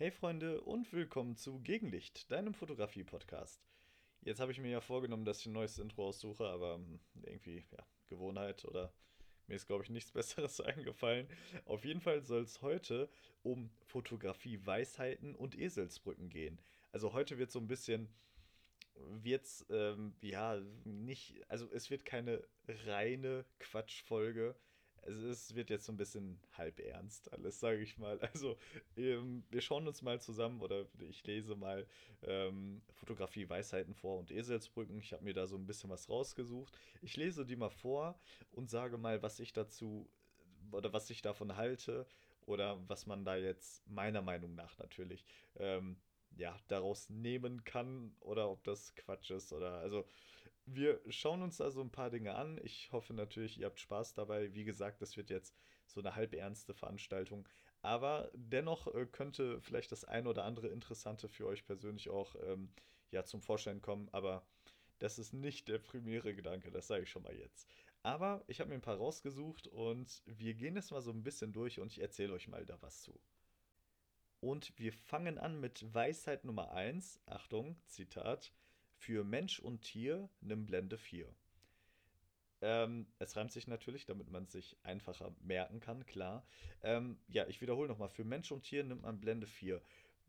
Hey Freunde und willkommen zu Gegenlicht, deinem Fotografie-Podcast. Jetzt habe ich mir ja vorgenommen, dass ich ein neues Intro aussuche, aber hm, irgendwie, ja, Gewohnheit oder mir ist, glaube ich, nichts Besseres eingefallen. Auf jeden Fall soll es heute um Fotografie-Weisheiten und Eselsbrücken gehen. Also heute wird so ein bisschen, wird's, ähm, ja, nicht, also es wird keine reine Quatschfolge, also es wird jetzt so ein bisschen halb ernst alles, sage ich mal. Also ähm, wir schauen uns mal zusammen oder ich lese mal ähm, Fotografie Weisheiten vor und Eselsbrücken. Ich habe mir da so ein bisschen was rausgesucht. Ich lese die mal vor und sage mal, was ich dazu oder was ich davon halte oder was man da jetzt meiner Meinung nach natürlich ähm, ja, daraus nehmen kann oder ob das Quatsch ist oder also wir schauen uns da so ein paar Dinge an. Ich hoffe natürlich, ihr habt Spaß dabei. Wie gesagt, das wird jetzt so eine halb ernste Veranstaltung, aber dennoch äh, könnte vielleicht das ein oder andere Interessante für euch persönlich auch ähm, ja zum Vorschein kommen, aber das ist nicht der primäre Gedanke, das sage ich schon mal jetzt. Aber ich habe mir ein paar rausgesucht und wir gehen jetzt mal so ein bisschen durch und ich erzähle euch mal da was zu. Und wir fangen an mit Weisheit Nummer 1. Achtung, Zitat. Für Mensch und Tier nimm Blende 4. Ähm, es reimt sich natürlich, damit man sich einfacher merken kann, klar. Ähm, ja, ich wiederhole nochmal. Für Mensch und Tier nimmt man Blende 4.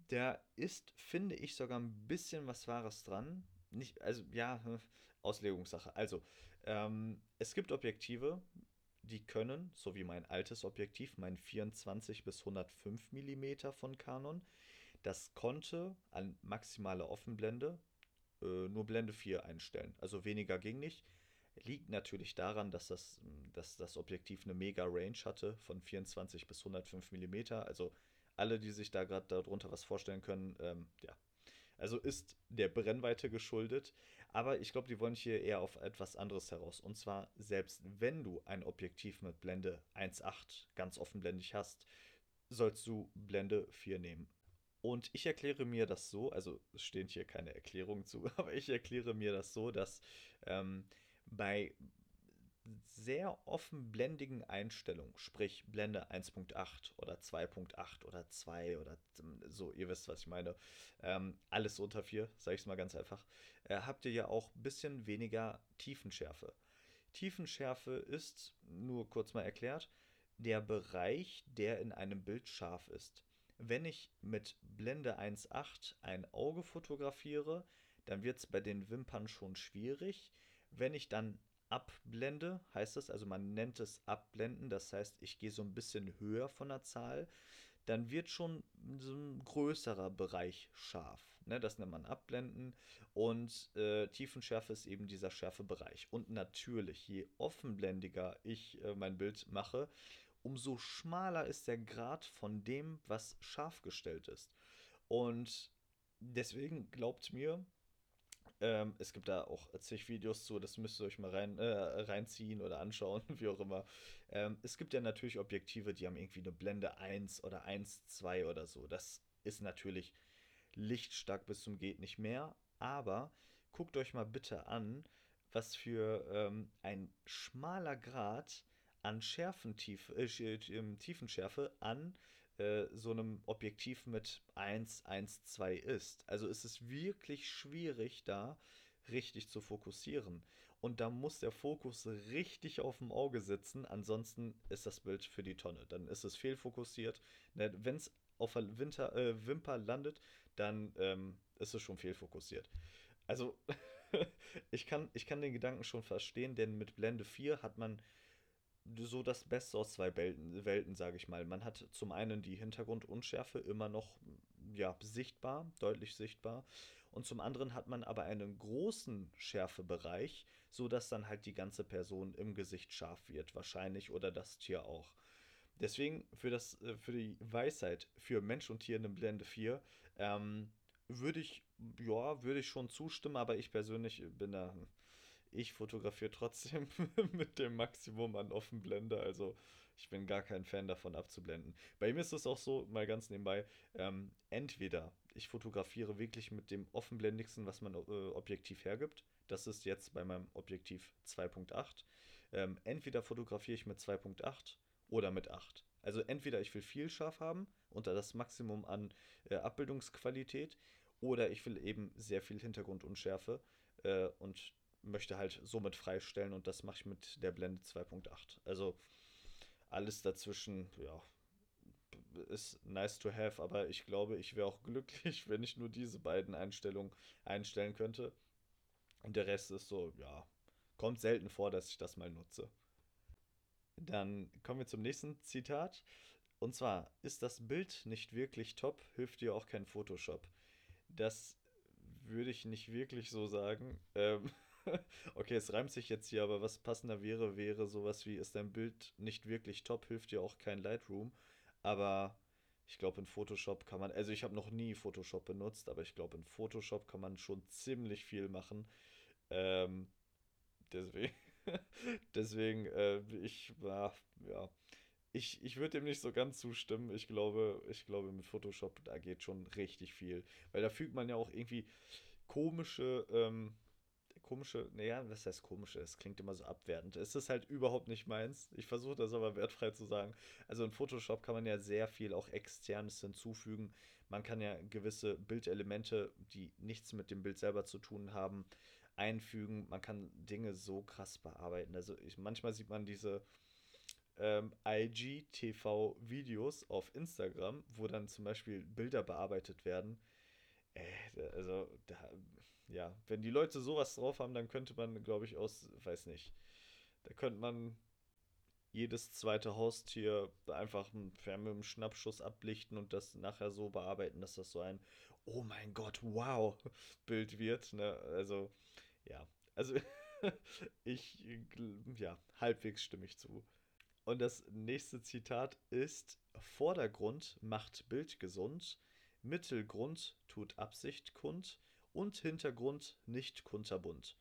Da ist, finde ich, sogar ein bisschen was Wahres dran. Nicht, also ja, Auslegungssache. Also, ähm, es gibt Objektive, die können, so wie mein altes Objektiv, mein 24 bis 105 mm von Canon, das konnte an maximale Offenblende äh, nur Blende 4 einstellen. Also weniger ging nicht. Liegt natürlich daran, dass das, dass das Objektiv eine mega Range hatte von 24 bis 105 mm. Also alle, die sich da gerade darunter was vorstellen können, ähm, ja, also ist der Brennweite geschuldet. Aber ich glaube, die wollen hier eher auf etwas anderes heraus. Und zwar, selbst wenn du ein Objektiv mit Blende 1.8 ganz offenblendig hast, sollst du Blende 4 nehmen. Und ich erkläre mir das so, also es stehen hier keine Erklärungen zu, aber ich erkläre mir das so, dass ähm, bei sehr offenblendigen Einstellungen, sprich Blende 1.8 oder 2.8 oder 2 oder so, ihr wisst, was ich meine, ähm, alles unter 4, sage ich es mal ganz einfach, äh, habt ihr ja auch ein bisschen weniger Tiefenschärfe. Tiefenschärfe ist, nur kurz mal erklärt, der Bereich, der in einem Bild scharf ist. Wenn ich mit Blende 1.8 ein Auge fotografiere, dann wird es bei den Wimpern schon schwierig. Wenn ich dann abblende, heißt das, also man nennt es abblenden, das heißt, ich gehe so ein bisschen höher von der Zahl, dann wird schon so ein größerer Bereich scharf. Ne, das nennt man abblenden und äh, Tiefenschärfe ist eben dieser schärfe Bereich. Und natürlich, je offenblendiger ich äh, mein Bild mache, umso schmaler ist der Grad von dem, was scharf gestellt ist. Und deswegen glaubt mir, ähm, es gibt da auch zig Videos zu, das müsst ihr euch mal rein, äh, reinziehen oder anschauen, wie auch immer. Ähm, es gibt ja natürlich Objektive, die haben irgendwie eine Blende 1 oder 1, 2 oder so. Das ist natürlich lichtstark bis zum geht nicht mehr, aber guckt euch mal bitte an, was für ähm, ein schmaler Grad an Schärfentiefe, äh, Tiefenschärfe an äh, so einem Objektiv mit 1, 1, 2 ist. Also ist es wirklich schwierig, da richtig zu fokussieren. Und da muss der Fokus richtig auf dem Auge sitzen, ansonsten ist das Bild für die Tonne. Dann ist es fehlfokussiert. Ne, Wenn es auf der Winter, äh, Wimper landet, dann ähm, ist es schon fehlfokussiert. Also, ich, kann, ich kann den Gedanken schon verstehen, denn mit Blende 4 hat man so das Beste aus zwei Welten, sage ich mal. Man hat zum einen die Hintergrundunschärfe immer noch ja, sichtbar, deutlich sichtbar. Und zum anderen hat man aber einen großen Schärfebereich, sodass dann halt die ganze Person im Gesicht scharf wird, wahrscheinlich, oder das Tier auch. Deswegen für, das, äh, für die Weisheit für Mensch und Tier in einem Blende 4 ähm, würde ich, ja, würde ich schon zustimmen, aber ich persönlich bin da ich fotografiere trotzdem mit dem Maximum an Offenblende. Also ich bin gar kein Fan davon abzublenden. Bei mir ist es auch so, mal ganz nebenbei, ähm, entweder ich fotografiere wirklich mit dem offenblendigsten, was mein äh, Objektiv hergibt. Das ist jetzt bei meinem Objektiv 2.8. Ähm, entweder fotografiere ich mit 2.8 oder mit 8. Also entweder ich will viel scharf haben da das Maximum an äh, Abbildungsqualität oder ich will eben sehr viel Hintergrundunschärfe äh, und möchte halt somit freistellen und das mache ich mit der Blende 2.8. Also alles dazwischen, ja, ist nice to have, aber ich glaube, ich wäre auch glücklich, wenn ich nur diese beiden Einstellungen einstellen könnte. Und der Rest ist so, ja, kommt selten vor, dass ich das mal nutze. Dann kommen wir zum nächsten Zitat. Und zwar, ist das Bild nicht wirklich top, hilft dir auch kein Photoshop. Das würde ich nicht wirklich so sagen. Ähm, okay, es reimt sich jetzt hier, aber was passender wäre, wäre sowas wie, ist dein Bild nicht wirklich top, hilft dir auch kein Lightroom. Aber ich glaube, in Photoshop kann man, also ich habe noch nie Photoshop benutzt, aber ich glaube, in Photoshop kann man schon ziemlich viel machen. Ähm, deswegen, deswegen, äh, ich war, ja, ich, ich würde dem nicht so ganz zustimmen. Ich glaube, ich glaube, mit Photoshop, da geht schon richtig viel. Weil da fügt man ja auch irgendwie komische, ähm, komische, naja, was heißt komische? Es klingt immer so abwertend. Es ist halt überhaupt nicht meins. Ich versuche das aber wertfrei zu sagen. Also in Photoshop kann man ja sehr viel auch externes hinzufügen. Man kann ja gewisse Bildelemente, die nichts mit dem Bild selber zu tun haben, einfügen. Man kann Dinge so krass bearbeiten. Also ich, manchmal sieht man diese ähm, IGTV-Videos auf Instagram, wo dann zum Beispiel Bilder bearbeitet werden. Äh, also da ja, wenn die Leute sowas drauf haben, dann könnte man, glaube ich, aus, weiß nicht, da könnte man jedes zweite Haustier einfach mit einem Schnappschuss ablichten und das nachher so bearbeiten, dass das so ein Oh mein Gott, wow Bild wird. Ne? Also, ja, also ich, ja, halbwegs stimme ich zu. Und das nächste Zitat ist: Vordergrund macht Bild gesund, Mittelgrund tut Absicht kund und Hintergrund nicht kunterbunt.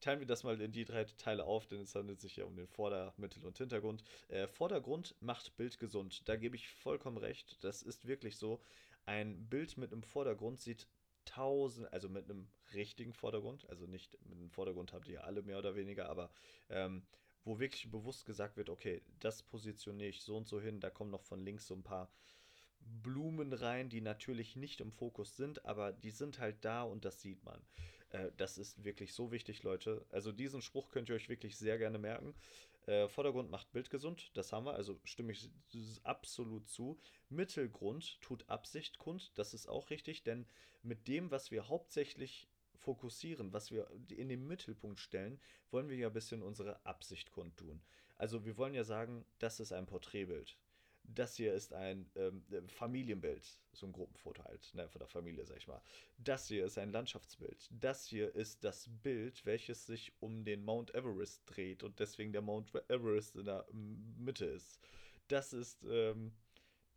Teilen wir das mal in die drei Teile auf, denn es handelt sich ja um den Vorder-, Mittel- und Hintergrund. Äh, Vordergrund macht Bild gesund. Da gebe ich vollkommen recht. Das ist wirklich so. Ein Bild mit einem Vordergrund sieht tausend, also mit einem richtigen Vordergrund, also nicht mit einem Vordergrund habt ihr alle mehr oder weniger, aber ähm, wo wirklich bewusst gesagt wird, okay, das positioniere ich so und so hin, da kommen noch von links so ein paar Blumen rein, die natürlich nicht im Fokus sind, aber die sind halt da und das sieht man. Äh, das ist wirklich so wichtig, Leute. Also diesen Spruch könnt ihr euch wirklich sehr gerne merken. Äh, Vordergrund macht Bild gesund, das haben wir, also stimme ich absolut zu. Mittelgrund tut Absicht kund, das ist auch richtig, denn mit dem, was wir hauptsächlich fokussieren, was wir in den Mittelpunkt stellen, wollen wir ja ein bisschen unsere Absicht kundtun. Also wir wollen ja sagen, das ist ein Porträtbild das hier ist ein ähm, Familienbild, so ein Gruppenfoto halt, ne, von der Familie, sag ich mal. Das hier ist ein Landschaftsbild. Das hier ist das Bild, welches sich um den Mount Everest dreht und deswegen der Mount Everest in der Mitte ist. Das ist, ähm,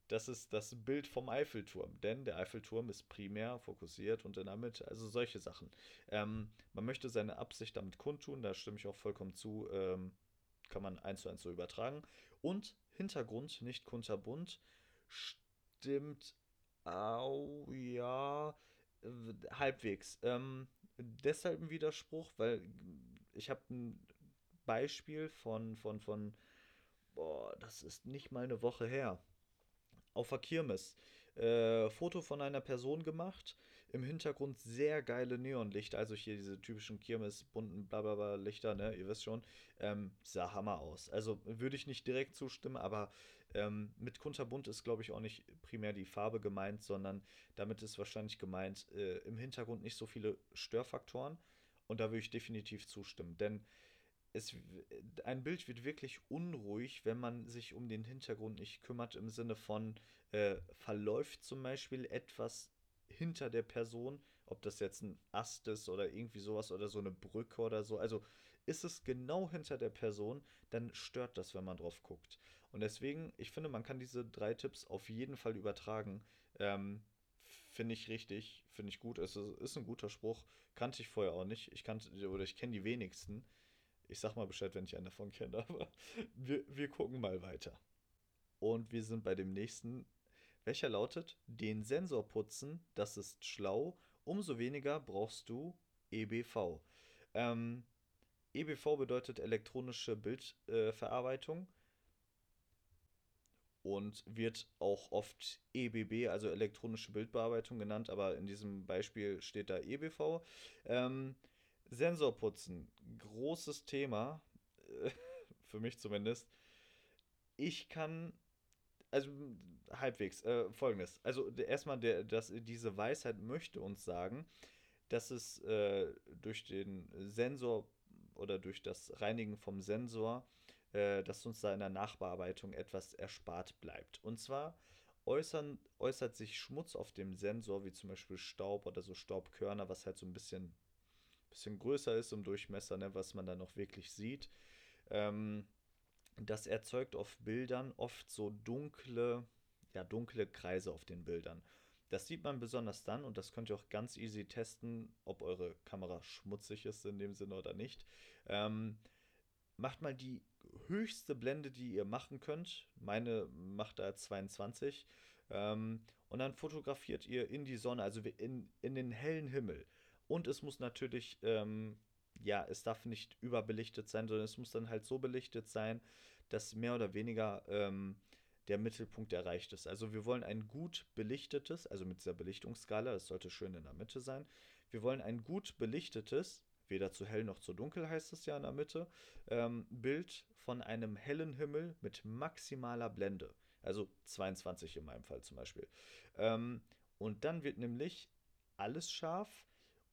das ist das Bild vom Eiffelturm, denn der Eiffelturm ist primär fokussiert und in der Mitte, also solche Sachen. Ähm, man möchte seine Absicht damit kundtun, da stimme ich auch vollkommen zu, ähm, kann man eins zu eins so übertragen. Und Hintergrund, nicht kunterbunt, stimmt au, ja, halbwegs. Ähm, deshalb ein Widerspruch, weil ich habe ein Beispiel von, von, von, boah, das ist nicht mal eine Woche her. Auf der Kirmes. Äh, Foto von einer Person gemacht, im Hintergrund sehr geile Neonlichter, also hier diese typischen Kirmes, bunten blablabla Lichter, ne, ihr wisst schon, ähm, sah Hammer aus. Also würde ich nicht direkt zustimmen, aber ähm, mit kunterbunt ist, glaube ich, auch nicht primär die Farbe gemeint, sondern damit ist wahrscheinlich gemeint, äh, im Hintergrund nicht so viele Störfaktoren und da würde ich definitiv zustimmen, denn es, ein Bild wird wirklich unruhig, wenn man sich um den Hintergrund nicht kümmert, im Sinne von äh, verläuft zum Beispiel etwas hinter der Person, ob das jetzt ein Ast ist oder irgendwie sowas oder so eine Brücke oder so. Also ist es genau hinter der Person, dann stört das, wenn man drauf guckt. Und deswegen, ich finde, man kann diese drei Tipps auf jeden Fall übertragen. Ähm, finde ich richtig, finde ich gut. Es ist ein guter Spruch. Kannte ich vorher auch nicht. Ich kannte, oder ich kenne die wenigsten. Ich sag mal Bescheid, wenn ich einen davon kenne, aber wir, wir gucken mal weiter. Und wir sind bei dem nächsten welcher lautet, den Sensor putzen, das ist schlau, umso weniger brauchst du EBV. Ähm, EBV bedeutet elektronische Bildverarbeitung. Äh, und wird auch oft EBB, also elektronische Bildbearbeitung genannt, aber in diesem Beispiel steht da EBV. Ähm, Sensorputzen, großes Thema, für mich zumindest. Ich kann, also halbwegs, äh, folgendes. Also erstmal, der, das, diese Weisheit möchte uns sagen, dass es äh, durch den Sensor oder durch das Reinigen vom Sensor äh, dass uns da in der Nachbearbeitung etwas erspart bleibt. Und zwar äußern, äußert sich Schmutz auf dem Sensor, wie zum Beispiel Staub oder so Staubkörner, was halt so ein bisschen, bisschen größer ist im Durchmesser, ne, was man dann noch wirklich sieht. Ähm, das erzeugt auf Bildern oft so dunkle, ja, dunkle Kreise auf den Bildern. Das sieht man besonders dann und das könnt ihr auch ganz easy testen, ob eure Kamera schmutzig ist in dem Sinne oder nicht. Ähm, macht mal die höchste Blende, die ihr machen könnt. Meine macht da 22. Ähm, und dann fotografiert ihr in die Sonne, also in, in den hellen Himmel. Und es muss natürlich, ähm, ja, es darf nicht überbelichtet sein, sondern es muss dann halt so belichtet sein, dass mehr oder weniger ähm, der Mittelpunkt erreicht ist. Also wir wollen ein gut belichtetes, also mit dieser Belichtungsskala, das sollte schön in der Mitte sein. Wir wollen ein gut belichtetes, weder zu hell noch zu dunkel heißt es ja in der Mitte, ähm, Bild von einem hellen Himmel mit maximaler Blende. Also 22 in meinem Fall zum Beispiel. Ähm, und dann wird nämlich alles scharf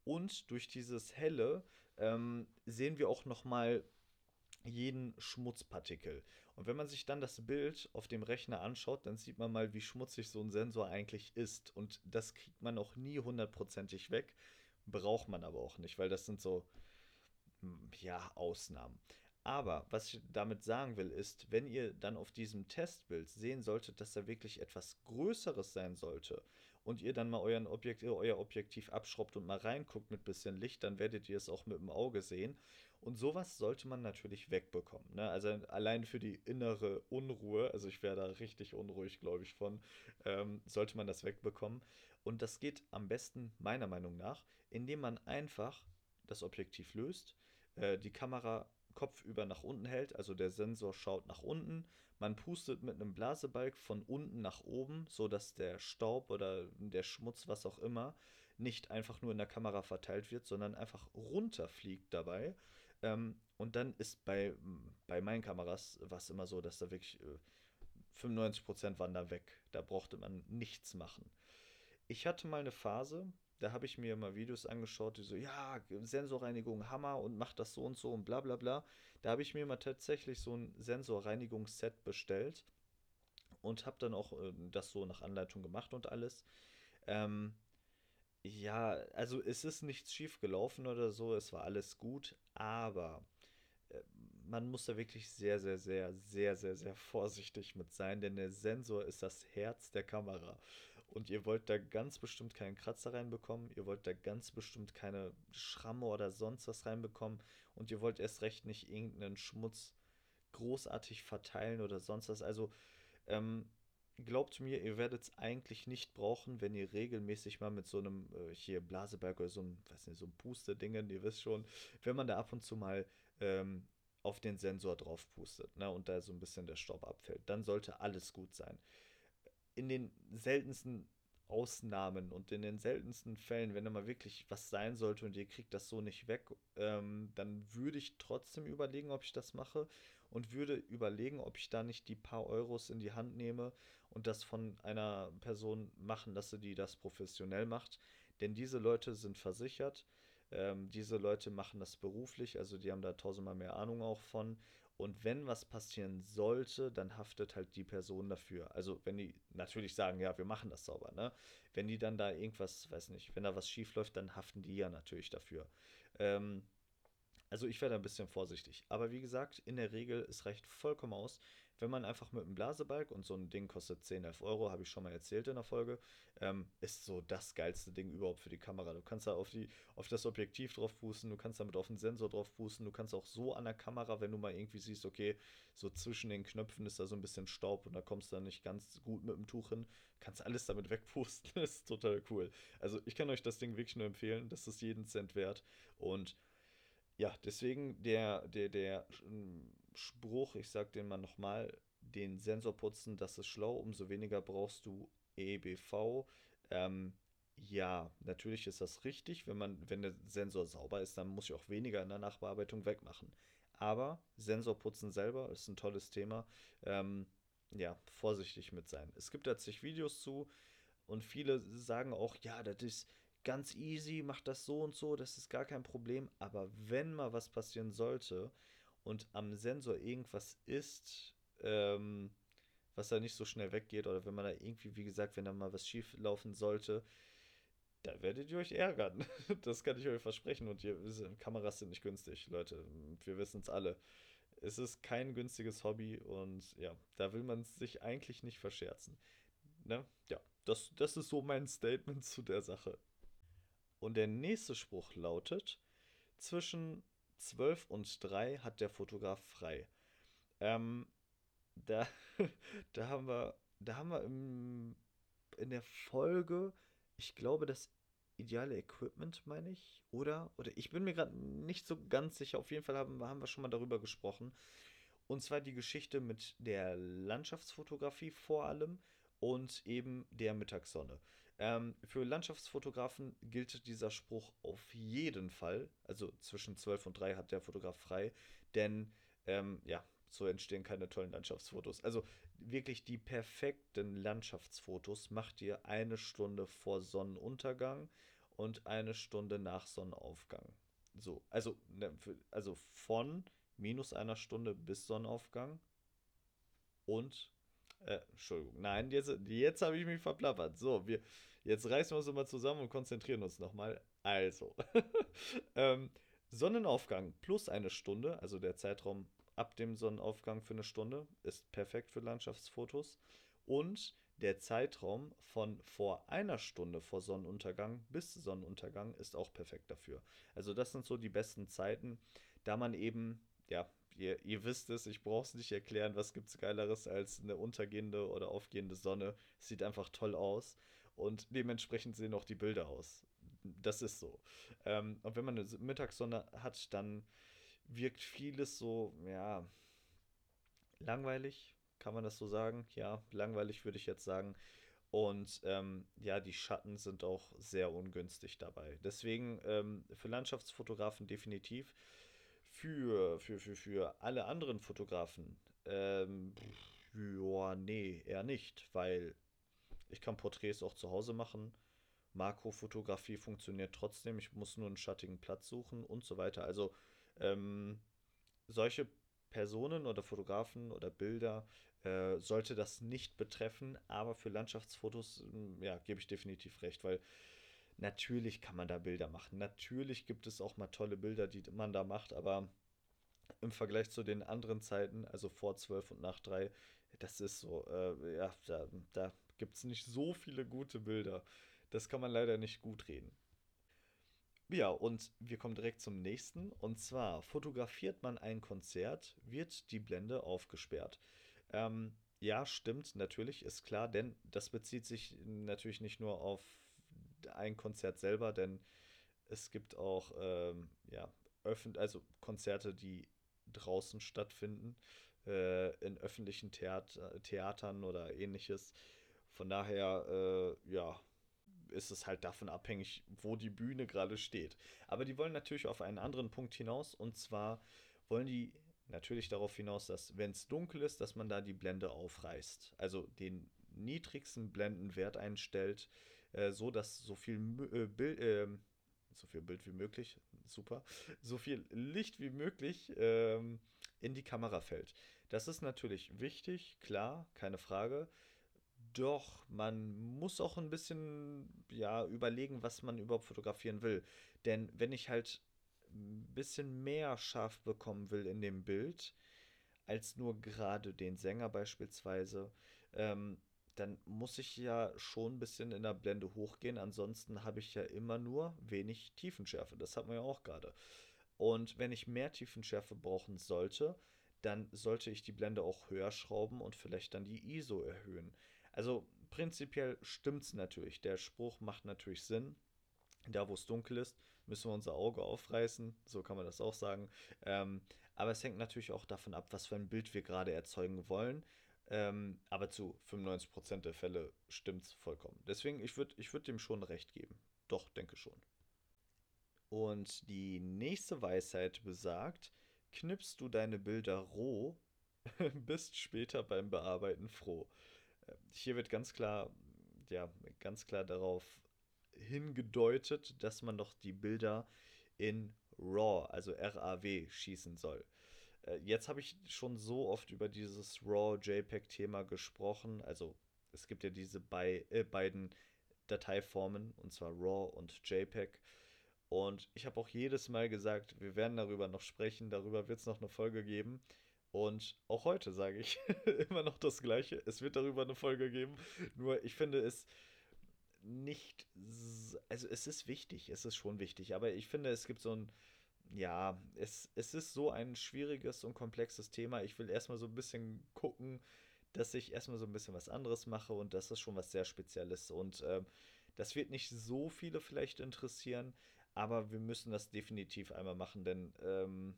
und durch dieses helle ähm, sehen wir auch nochmal jeden Schmutzpartikel. Und wenn man sich dann das Bild auf dem Rechner anschaut, dann sieht man mal, wie schmutzig so ein Sensor eigentlich ist. Und das kriegt man auch nie hundertprozentig weg, braucht man aber auch nicht, weil das sind so, hm, ja, Ausnahmen. Aber was ich damit sagen will, ist, wenn ihr dann auf diesem Testbild sehen solltet, dass da wirklich etwas Größeres sein sollte und ihr dann mal euren Objekt, euer Objektiv abschraubt und mal reinguckt mit bisschen Licht, dann werdet ihr es auch mit dem Auge sehen. Und sowas sollte man natürlich wegbekommen. Ne? Also allein für die innere Unruhe, also ich wäre da richtig unruhig, glaube ich, von, ähm, sollte man das wegbekommen. Und das geht am besten, meiner Meinung nach, indem man einfach das Objektiv löst, äh, die Kamera kopfüber nach unten hält, also der Sensor schaut nach unten. Man pustet mit einem Blasebalg von unten nach oben, sodass der Staub oder der Schmutz, was auch immer, nicht einfach nur in der Kamera verteilt wird, sondern einfach runterfliegt dabei. Ähm, und dann ist bei, bei meinen Kameras was immer so, dass da wirklich äh, 95% waren da weg. Da brauchte man nichts machen. Ich hatte mal eine Phase, da habe ich mir mal Videos angeschaut, die so, ja, Sensorreinigung, Hammer und macht das so und so und bla bla bla. Da habe ich mir mal tatsächlich so ein Sensorreinigungsset bestellt und habe dann auch äh, das so nach Anleitung gemacht und alles. Ähm, ja, also es ist nichts schief gelaufen oder so, es war alles gut, aber äh, man muss da wirklich sehr, sehr, sehr, sehr, sehr, sehr vorsichtig mit sein, denn der Sensor ist das Herz der Kamera. Und ihr wollt da ganz bestimmt keinen Kratzer reinbekommen, ihr wollt da ganz bestimmt keine Schramme oder sonst was reinbekommen und ihr wollt erst recht nicht irgendeinen Schmutz großartig verteilen oder sonst was. Also ähm, glaubt mir, ihr werdet es eigentlich nicht brauchen, wenn ihr regelmäßig mal mit so einem äh, hier Blaseberg oder so einem, weiß nicht, so einem Puste-Dingen, ihr wisst schon, wenn man da ab und zu mal ähm, auf den Sensor drauf pustet ne, und da so ein bisschen der Staub abfällt, dann sollte alles gut sein in den seltensten Ausnahmen und in den seltensten Fällen, wenn da mal wirklich was sein sollte und ihr kriegt das so nicht weg, ähm, dann würde ich trotzdem überlegen, ob ich das mache und würde überlegen, ob ich da nicht die paar Euros in die Hand nehme und das von einer Person machen lasse, die das professionell macht. Denn diese Leute sind versichert, ähm, diese Leute machen das beruflich, also die haben da tausendmal mehr Ahnung auch von und wenn was passieren sollte, dann haftet halt die Person dafür. Also wenn die natürlich sagen, ja, wir machen das sauber, ne? Wenn die dann da irgendwas, weiß nicht, wenn da was schief läuft, dann haften die ja natürlich dafür. Ähm, also ich werde ein bisschen vorsichtig. Aber wie gesagt, in der Regel, es reicht vollkommen aus, wenn man einfach mit einem Blasebalg und so ein Ding kostet 10, 11 Euro, habe ich schon mal erzählt in der Folge, ähm, ist so das geilste Ding überhaupt für die Kamera. Du kannst da auf, die, auf das Objektiv drauf pusten, du kannst damit auf den Sensor drauf pusten, du kannst auch so an der Kamera, wenn du mal irgendwie siehst, okay, so zwischen den Knöpfen ist da so ein bisschen Staub und da kommst du dann nicht ganz gut mit dem Tuch hin, kannst alles damit wegpusten. das ist total cool. Also ich kann euch das Ding wirklich nur empfehlen, das ist jeden Cent wert und ja, deswegen der, der, der Spruch, ich sag den mal nochmal, den Sensor putzen, das ist schlau, umso weniger brauchst du EBV. Ähm, ja, natürlich ist das richtig. Wenn man, wenn der Sensor sauber ist, dann muss ich auch weniger in der Nachbearbeitung wegmachen. Aber Sensorputzen selber ist ein tolles Thema. Ähm, ja, vorsichtig mit sein. Es gibt da zig Videos zu und viele sagen auch, ja, das ist ganz easy, mach das so und so, das ist gar kein Problem. Aber wenn mal was passieren sollte und am Sensor irgendwas ist, ähm, was da nicht so schnell weggeht, oder wenn man da irgendwie, wie gesagt, wenn da mal was schief laufen sollte, da werdet ihr euch ärgern. Das kann ich euch versprechen. Und ihr, Kameras sind nicht günstig, Leute. Wir wissen es alle. Es ist kein günstiges Hobby und ja, da will man sich eigentlich nicht verscherzen. Ne? Ja, das, das ist so mein Statement zu der Sache. Und der nächste Spruch lautet: Zwischen 12 und 3 hat der Fotograf frei. Ähm, da, da haben wir, da haben wir im, in der Folge, ich glaube, das ideale Equipment, meine ich, oder? Oder ich bin mir gerade nicht so ganz sicher. Auf jeden Fall haben, haben wir schon mal darüber gesprochen. Und zwar die Geschichte mit der Landschaftsfotografie vor allem und eben der Mittagssonne. Ähm, für Landschaftsfotografen gilt dieser Spruch auf jeden Fall. Also zwischen 12 und 3 hat der Fotograf frei, denn ähm, ja, so entstehen keine tollen Landschaftsfotos. Also wirklich die perfekten Landschaftsfotos macht ihr eine Stunde vor Sonnenuntergang und eine Stunde nach Sonnenaufgang. So, also, ne, also von minus einer Stunde bis Sonnenaufgang und äh, Entschuldigung, nein, jetzt, jetzt habe ich mich verplappert. So, wir, jetzt reißen wir uns mal zusammen und konzentrieren uns nochmal. Also, ähm, Sonnenaufgang plus eine Stunde, also der Zeitraum ab dem Sonnenaufgang für eine Stunde, ist perfekt für Landschaftsfotos. Und der Zeitraum von vor einer Stunde vor Sonnenuntergang bis Sonnenuntergang ist auch perfekt dafür. Also das sind so die besten Zeiten, da man eben, ja, ihr, ihr wisst es, ich brauche es nicht erklären, was gibt es geileres als eine untergehende oder aufgehende Sonne. Sieht einfach toll aus und dementsprechend sehen auch die Bilder aus. Das ist so. Ähm, und wenn man eine Mittagssonne hat, dann wirkt vieles so, ja, langweilig, kann man das so sagen? Ja, langweilig würde ich jetzt sagen. Und ähm, ja, die Schatten sind auch sehr ungünstig dabei. Deswegen ähm, für Landschaftsfotografen definitiv. Für, für, für, für alle anderen Fotografen, ähm, ja, nee, eher nicht, weil ich kann Porträts auch zu Hause machen. Makrofotografie funktioniert trotzdem. Ich muss nur einen schattigen Platz suchen und so weiter. Also ähm, solche Personen oder Fotografen oder Bilder äh, sollte das nicht betreffen, aber für Landschaftsfotos, hm, ja, gebe ich definitiv recht, weil natürlich kann man da Bilder machen. Natürlich gibt es auch mal tolle Bilder, die man da macht, aber im Vergleich zu den anderen Zeiten, also vor 12 und nach 3, das ist so, äh, ja, da, da gibt es nicht so viele gute Bilder. Das kann man leider nicht gut reden. Ja, und wir kommen direkt zum nächsten. Und zwar fotografiert man ein Konzert, wird die Blende aufgesperrt. Ähm, ja, stimmt, natürlich, ist klar, denn das bezieht sich natürlich nicht nur auf ein Konzert selber, denn es gibt auch ähm, ja, also Konzerte, die draußen stattfinden, äh, in öffentlichen Theater Theatern oder ähnliches. Von daher, äh, ja, ist es halt davon abhängig, wo die Bühne gerade steht. Aber die wollen natürlich auf einen anderen Punkt hinaus und zwar wollen die natürlich darauf hinaus, dass wenn es dunkel ist, dass man da die Blende aufreißt. Also den niedrigsten Blendenwert einstellt, äh, so dass so viel äh, Bild, äh, so viel Bild wie möglich, super, so viel Licht wie möglich ähm, in die Kamera fällt. Das ist natürlich wichtig, klar, keine Frage. Doch, man muss auch ein bisschen ja, überlegen, was man überhaupt fotografieren will. Denn wenn ich halt ein bisschen mehr scharf bekommen will in dem Bild, als nur gerade den Sänger beispielsweise, ähm, dann muss ich ja schon ein bisschen in der Blende hochgehen. Ansonsten habe ich ja immer nur wenig Tiefenschärfe. Das hat man ja auch gerade. Und wenn ich mehr Tiefenschärfe brauchen sollte, dann sollte ich die Blende auch höher schrauben und vielleicht dann die ISO erhöhen. Also prinzipiell stimmt es natürlich. Der Spruch macht natürlich Sinn. Da, wo es dunkel ist, müssen wir unser Auge aufreißen. So kann man das auch sagen. Ähm, aber es hängt natürlich auch davon ab, was für ein Bild wir gerade erzeugen wollen. Ähm, aber zu 95% der Fälle stimmt es vollkommen. Deswegen, ich würde ich würd dem schon recht geben. Doch, denke schon. Und die nächste Weisheit besagt, knippst du deine Bilder roh, bist später beim Bearbeiten froh. Hier wird ganz klar, ja, ganz klar darauf hingedeutet, dass man doch die Bilder in RAW, also RAW, schießen soll. Äh, jetzt habe ich schon so oft über dieses RAW-JPEG-Thema gesprochen. Also es gibt ja diese bei, äh, beiden Dateiformen, und zwar RAW und JPEG. Und ich habe auch jedes Mal gesagt, wir werden darüber noch sprechen, darüber wird es noch eine Folge geben. Und auch heute sage ich immer noch das Gleiche. Es wird darüber eine Folge geben. Nur ich finde es nicht, also es ist wichtig, es ist schon wichtig, aber ich finde, es gibt so ein, ja, es, es ist so ein schwieriges und komplexes Thema. Ich will erstmal so ein bisschen gucken, dass ich erstmal so ein bisschen was anderes mache und das ist schon was sehr Spezielles. Und ähm, das wird nicht so viele vielleicht interessieren, aber wir müssen das definitiv einmal machen, denn ähm,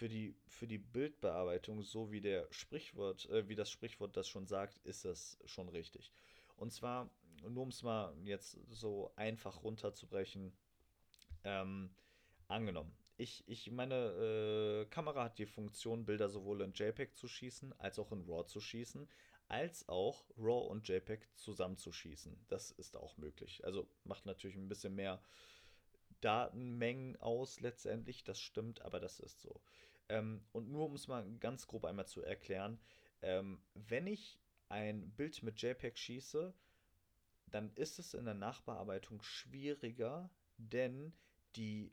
für, die, für die Bildbearbeitung, so wie der Sprichwort, äh, wie das Sprichwort das schon sagt, ist das schon richtig. Und zwar, nur um es mal jetzt so einfach runterzubrechen, ähm, angenommen. Ich, ich meine äh, Kamera hat die Funktion, Bilder sowohl in JPEG zu schießen, als auch in RAW zu schießen, als auch RAW und JPEG zusammenzuschießen. Das ist auch möglich. Also macht natürlich ein bisschen mehr Datenmengen aus letztendlich, das stimmt, aber das ist so. Ähm, und nur um es mal ganz grob einmal zu erklären, ähm, wenn ich ein Bild mit JPEG schieße, dann ist es in der Nachbearbeitung schwieriger, denn die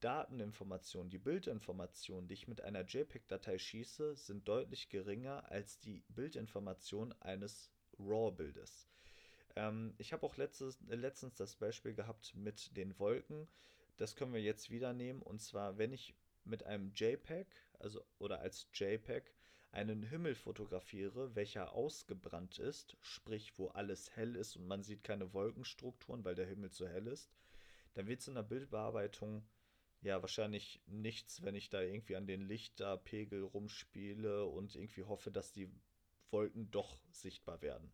Dateninformationen, die Bildinformationen, die ich mit einer JPEG-Datei schieße, sind deutlich geringer als die Bildinformationen eines RAW-Bildes. Ähm, ich habe auch letztes, letztens das Beispiel gehabt mit den Wolken. Das können wir jetzt wieder nehmen. Und zwar, wenn ich mit einem JPEG, also oder als JPEG, einen Himmel fotografiere, welcher ausgebrannt ist, sprich wo alles hell ist und man sieht keine Wolkenstrukturen, weil der Himmel zu hell ist, dann wird es in der Bildbearbeitung ja wahrscheinlich nichts, wenn ich da irgendwie an den Lichterpegel rumspiele und irgendwie hoffe, dass die Wolken doch sichtbar werden.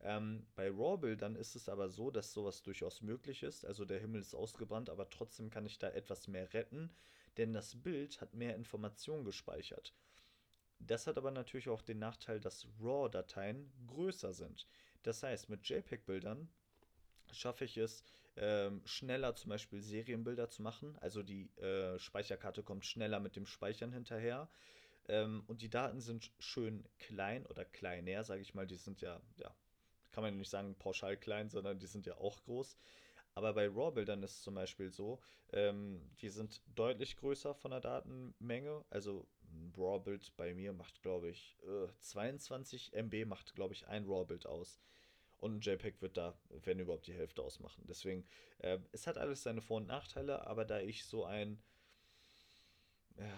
Ähm, bei RAW-Bildern ist es aber so, dass sowas durchaus möglich ist. Also der Himmel ist ausgebrannt, aber trotzdem kann ich da etwas mehr retten, denn das Bild hat mehr Informationen gespeichert. Das hat aber natürlich auch den Nachteil, dass RAW-Dateien größer sind. Das heißt, mit JPEG-Bildern schaffe ich es, ähm, schneller zum Beispiel Serienbilder zu machen. Also die äh, Speicherkarte kommt schneller mit dem Speichern hinterher. Ähm, und die Daten sind schön klein oder kleiner, sage ich mal. Die sind ja, ja, kann man nicht sagen pauschal klein, sondern die sind ja auch groß. Aber bei RAW-Bildern ist es zum Beispiel so, ähm, die sind deutlich größer von der Datenmenge. Also ein RAW-Bild bei mir macht, glaube ich, äh, 22 MB macht, glaube ich, ein RAW-Bild aus. Und ein JPEG wird da, wenn überhaupt, die Hälfte ausmachen. Deswegen, äh, es hat alles seine Vor- und Nachteile, aber da ich so ein, äh,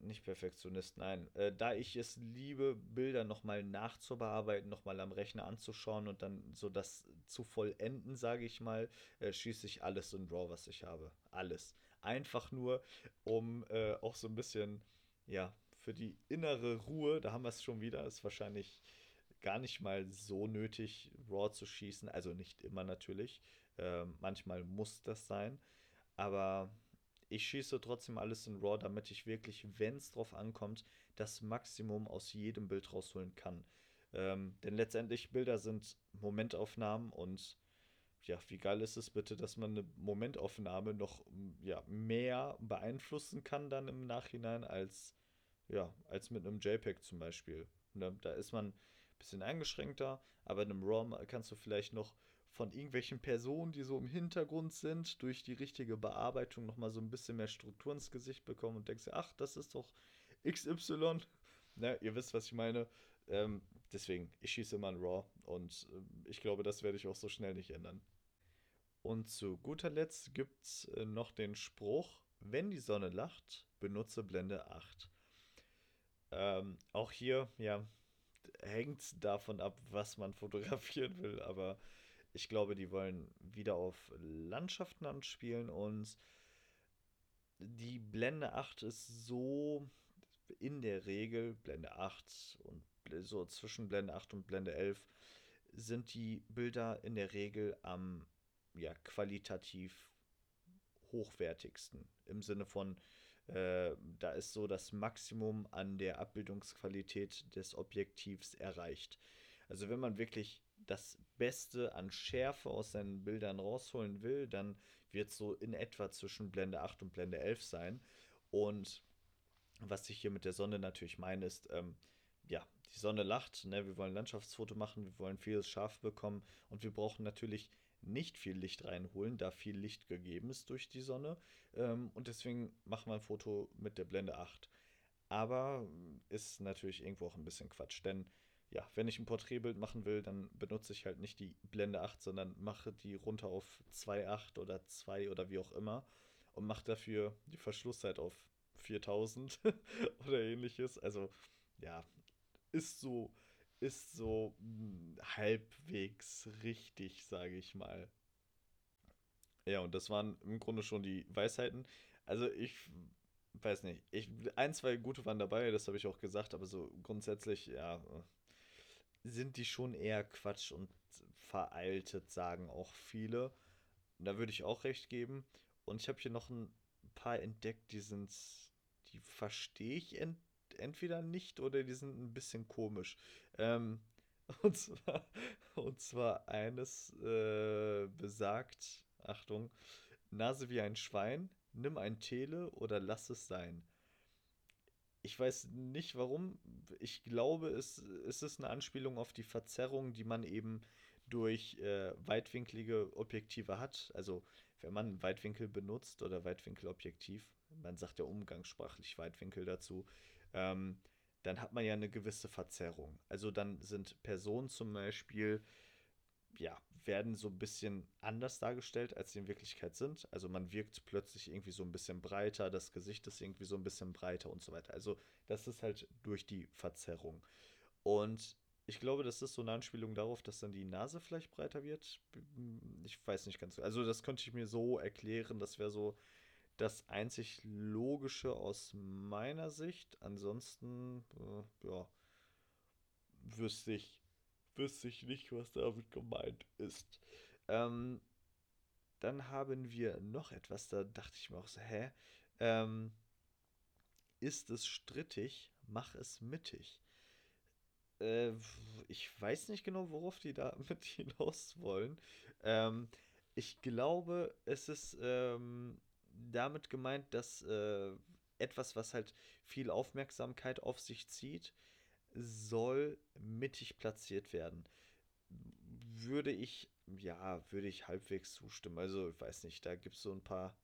nicht Perfektionist, nein, äh, da ich es liebe, Bilder nochmal nachzubearbeiten, nochmal am Rechner anzuschauen und dann so das zu vollenden, sage ich mal, äh, schieße ich alles in RAW, was ich habe. Alles. Einfach nur, um äh, auch so ein bisschen ja, für die innere Ruhe, da haben wir es schon wieder, ist wahrscheinlich gar nicht mal so nötig, Raw zu schießen. Also nicht immer natürlich. Äh, manchmal muss das sein. Aber ich schieße trotzdem alles in RAW, damit ich wirklich, wenn es drauf ankommt, das Maximum aus jedem Bild rausholen kann. Ähm, denn letztendlich Bilder sind Momentaufnahmen und ja, wie geil ist es bitte, dass man eine Momentaufnahme noch ja, mehr beeinflussen kann dann im Nachhinein als, ja, als mit einem JPEG zum Beispiel. Ne? Da ist man bisschen eingeschränkter, aber in einem RAW kannst du vielleicht noch von irgendwelchen Personen, die so im Hintergrund sind, durch die richtige Bearbeitung nochmal so ein bisschen mehr Struktur ins Gesicht bekommen und denkst, ach, das ist doch XY. Ne, ihr wisst, was ich meine. Ähm, deswegen, ich schieße immer in RAW und äh, ich glaube, das werde ich auch so schnell nicht ändern. Und zu guter Letzt gibt es äh, noch den Spruch, wenn die Sonne lacht, benutze Blende 8. Ähm, auch hier, ja, hängt davon ab, was man fotografieren will, aber ich glaube, die wollen wieder auf Landschaften anspielen und die Blende 8 ist so in der Regel, Blende 8 und so zwischen Blende 8 und Blende 11, sind die Bilder in der Regel am ja, qualitativ hochwertigsten. Im Sinne von, äh, da ist so das Maximum an der Abbildungsqualität des Objektivs erreicht. Also wenn man wirklich das Beste an Schärfe aus seinen Bildern rausholen will, dann wird es so in etwa zwischen Blende 8 und Blende 11 sein. Und was ich hier mit der Sonne natürlich meine, ist, ähm, ja, die Sonne lacht, ne? wir wollen Landschaftsfoto machen, wir wollen vieles scharf bekommen und wir brauchen natürlich nicht viel Licht reinholen, da viel Licht gegeben ist durch die Sonne. Ähm, und deswegen machen wir ein Foto mit der Blende 8. Aber ist natürlich irgendwo auch ein bisschen Quatsch, denn ja, wenn ich ein Porträtbild machen will, dann benutze ich halt nicht die Blende 8, sondern mache die runter auf 2.8 oder 2 oder wie auch immer und mache dafür die Verschlusszeit auf 4000 oder ähnliches. Also ja, ist so ist so hm, halbwegs richtig, sage ich mal. Ja, und das waren im Grunde schon die Weisheiten. Also ich weiß nicht, ich, ein, zwei gute waren dabei, das habe ich auch gesagt, aber so grundsätzlich, ja, sind die schon eher Quatsch und veraltet, sagen auch viele. Da würde ich auch recht geben. Und ich habe hier noch ein paar entdeckt, die sind, die verstehe ich ent entweder nicht oder die sind ein bisschen komisch. Ähm, und, zwar, und zwar eines äh, besagt, Achtung, Nase wie ein Schwein, nimm ein Tele oder lass es sein. Ich weiß nicht warum. Ich glaube, es, es ist eine Anspielung auf die Verzerrung, die man eben durch äh, weitwinklige Objektive hat. Also wenn man Weitwinkel benutzt oder Weitwinkelobjektiv, man sagt ja umgangssprachlich Weitwinkel dazu, ähm, dann hat man ja eine gewisse Verzerrung. Also dann sind Personen zum Beispiel, ja, werden so ein bisschen anders dargestellt, als sie in Wirklichkeit sind. Also man wirkt plötzlich irgendwie so ein bisschen breiter, das Gesicht ist irgendwie so ein bisschen breiter und so weiter. Also das ist halt durch die Verzerrung. Und ich glaube, das ist so eine Anspielung darauf, dass dann die Nase vielleicht breiter wird. Ich weiß nicht ganz. Also das könnte ich mir so erklären. Das wäre so das einzig Logische aus meiner Sicht. Ansonsten, äh, ja, wüsste ich, wüsste ich nicht, was damit gemeint ist. Ähm, dann haben wir noch etwas, da dachte ich mir auch so, hä? Ähm, ist es strittig, mach es mittig. Äh, ich weiß nicht genau, worauf die da mit hinaus wollen. Ähm, ich glaube, es ist ähm, damit gemeint, dass äh, etwas, was halt viel Aufmerksamkeit auf sich zieht, soll mittig platziert werden. Würde ich, ja, würde ich halbwegs zustimmen. Also, ich weiß nicht, da gibt es so ein paar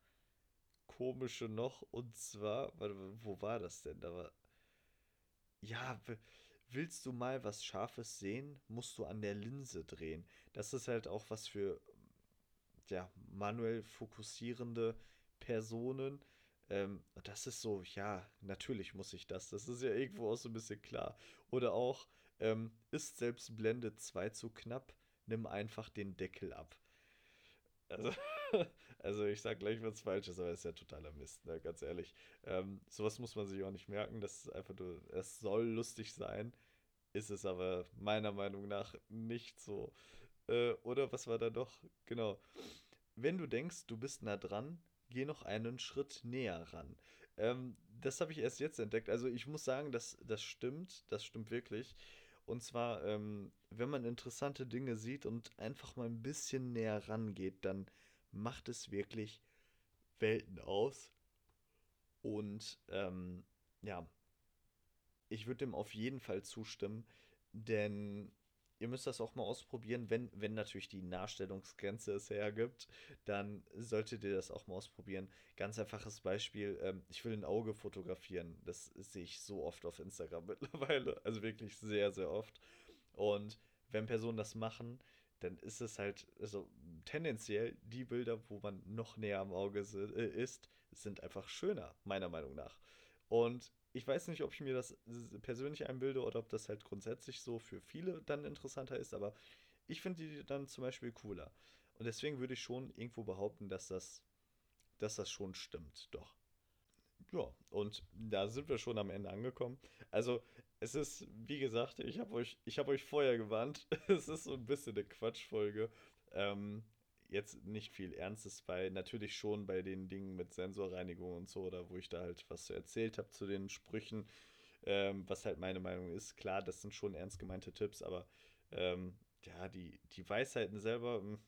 komische noch. Und zwar, wo war das denn? Da war. Ja, willst du mal was Scharfes sehen, musst du an der Linse drehen. Das ist halt auch was für ja, manuell fokussierende Personen. Ähm, das ist so, ja, natürlich muss ich das. Das ist ja irgendwo auch so ein bisschen klar. Oder auch, ähm, ist selbst Blende 2 zu knapp, nimm einfach den Deckel ab. Also, also ich sag gleich was Falsches, aber es ist ja totaler Mist, ne? ganz ehrlich. Ähm, sowas muss man sich auch nicht merken. Das ist einfach nur, es soll lustig sein, ist es aber meiner Meinung nach nicht so. Äh, oder was war da doch? Genau. Wenn du denkst, du bist nah dran, geh noch einen Schritt näher ran. Ähm, das habe ich erst jetzt entdeckt. Also ich muss sagen, das, das stimmt, das stimmt wirklich. Und zwar, ähm, wenn man interessante Dinge sieht und einfach mal ein bisschen näher rangeht, dann macht es wirklich Welten aus. Und ähm, ja, ich würde dem auf jeden Fall zustimmen, denn ihr müsst das auch mal ausprobieren, wenn, wenn natürlich die Nachstellungsgrenze es hergibt, dann solltet ihr das auch mal ausprobieren. Ganz einfaches Beispiel, ähm, ich will ein Auge fotografieren. Das sehe ich so oft auf Instagram mittlerweile, also wirklich sehr, sehr oft. Und wenn Personen das machen, dann ist es halt, also tendenziell die Bilder, wo man noch näher am Auge äh, ist, sind einfach schöner, meiner Meinung nach. Und ich weiß nicht, ob ich mir das persönlich einbilde oder ob das halt grundsätzlich so für viele dann interessanter ist, aber ich finde die dann zum Beispiel cooler. Und deswegen würde ich schon irgendwo behaupten, dass das, dass das schon stimmt, doch. Ja, und da sind wir schon am Ende angekommen. Also, es ist, wie gesagt, ich habe euch, hab euch vorher gewarnt. es ist so ein bisschen eine Quatschfolge. Ähm, jetzt nicht viel Ernstes bei, natürlich schon bei den Dingen mit Sensorreinigung und so, oder wo ich da halt was erzählt habe zu den Sprüchen, ähm, was halt meine Meinung ist. Klar, das sind schon ernst gemeinte Tipps, aber ähm, ja, die, die Weisheiten selber mh, hm,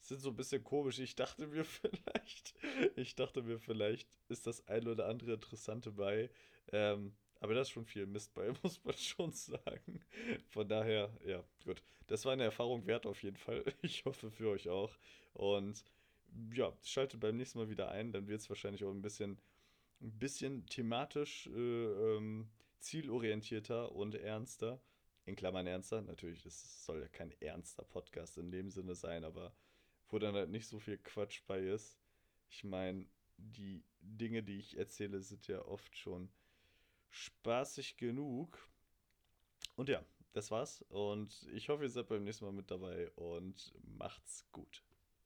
sind so ein bisschen komisch. Ich dachte mir vielleicht, ich dachte mir vielleicht, ist das ein oder andere Interessante bei. Ähm, aber das ist schon viel Mist bei, muss man schon sagen. Von daher, ja, gut. Das war eine Erfahrung wert auf jeden Fall. Ich hoffe für euch auch. Und ja, schaltet beim nächsten Mal wieder ein. Dann wird es wahrscheinlich auch ein bisschen, ein bisschen thematisch äh, ähm, zielorientierter und ernster. In Klammern ernster. Natürlich, das soll ja kein ernster Podcast in dem Sinne sein, aber wo dann halt nicht so viel Quatsch bei ist. Ich meine, die Dinge, die ich erzähle, sind ja oft schon spaßig genug. Und ja, das war's. Und ich hoffe, ihr seid beim nächsten Mal mit dabei und macht's gut.